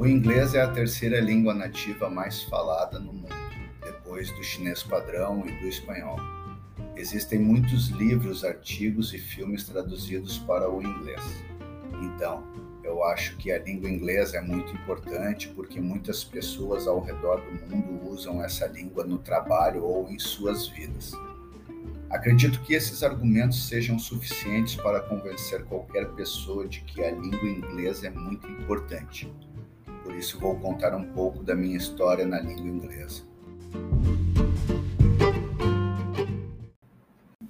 O inglês é a terceira língua nativa mais falada no mundo, depois do chinês padrão e do espanhol. Existem muitos livros, artigos e filmes traduzidos para o inglês. Então, eu acho que a língua inglesa é muito importante porque muitas pessoas ao redor do mundo usam essa língua no trabalho ou em suas vidas. Acredito que esses argumentos sejam suficientes para convencer qualquer pessoa de que a língua inglesa é muito importante. Por isso, vou contar um pouco da minha história na língua inglesa.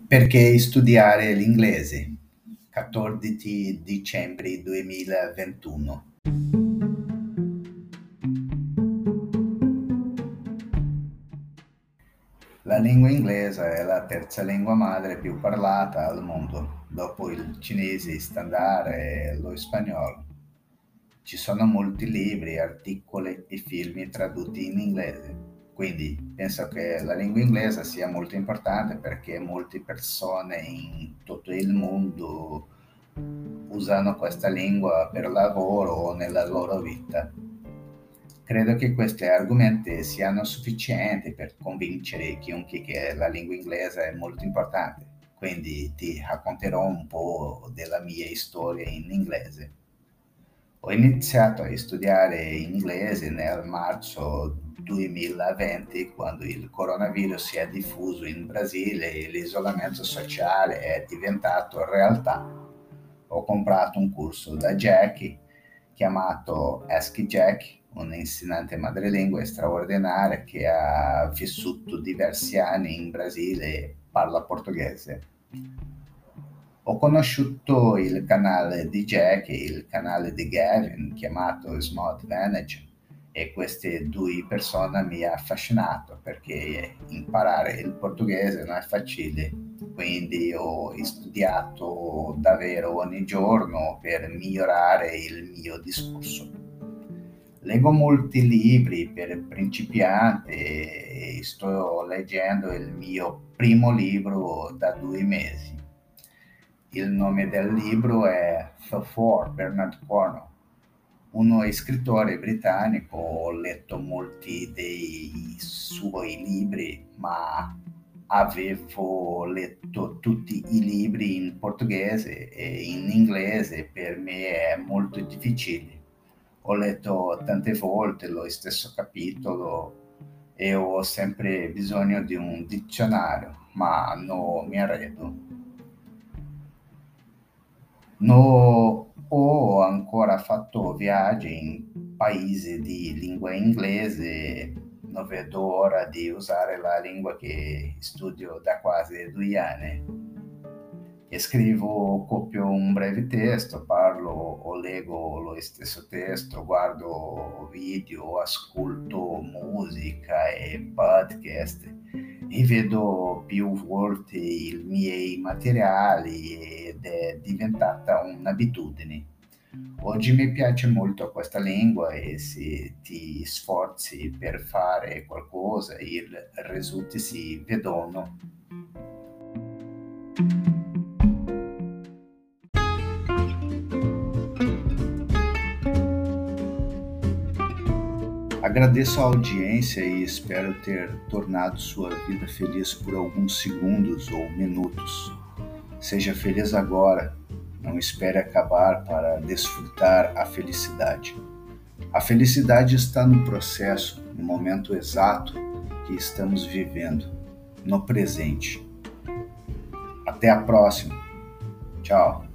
Perché studiare l'inglese? 14 dicembre 2021. La lingua inglese è la terza lingua madre più parlata al mondo, dopo il cinese standard e lo spagnolo. Ci sono molti libri, articoli e film tradotti in inglese, quindi penso che la lingua inglese sia molto importante perché molte persone in tutto il mondo usano questa lingua per lavoro o nella loro vita. Credo che questi argomenti siano sufficienti per convincere chiunque che la lingua inglese è molto importante, quindi ti racconterò un po' della mia storia in inglese. Ho iniziato a studiare inglese nel marzo 2020 quando il coronavirus si è diffuso in Brasile e l'isolamento sociale è diventato realtà. Ho comprato un corso da Jack chiamato Ask Jack un insegnante madrelingua straordinaria che ha vissuto diversi anni in Brasile e parla portoghese. Ho conosciuto il canale di Jack e il canale di Gavin chiamato Smart Advantage e queste due persone mi hanno affascinato perché imparare il portoghese non è facile, quindi ho studiato davvero ogni giorno per migliorare il mio discorso. Leggo molti libri per principianti e sto leggendo il mio primo libro da due mesi. Il nome del libro è The Four, Bernard Cornwell, uno scrittore britannico. Ho letto molti dei suoi libri, ma avevo letto tutti i libri in portoghese e in inglese per me è molto difficile ho letto tante volte lo stesso capitolo e ho sempre bisogno di un dizionario, ma non mi arredo. Non ho ancora fatto viaggi in paesi di lingua inglese, non vedo ora di usare la lingua che studio da quasi due anni. Scrivo, copio un breve testo, parlo o leggo lo stesso testo, guardo video, ascolto musica e podcast e vedo più volte i miei materiali è diventata un'abitudine. Oggi mi piace molto questa lingua e se ti sforzi per fare qualcosa i risultati si vedono. Agradeço a audiência e espero ter tornado sua vida feliz por alguns segundos ou minutos. Seja feliz agora, não espere acabar para desfrutar a felicidade. A felicidade está no processo, no momento exato que estamos vivendo, no presente. Até a próxima. Tchau.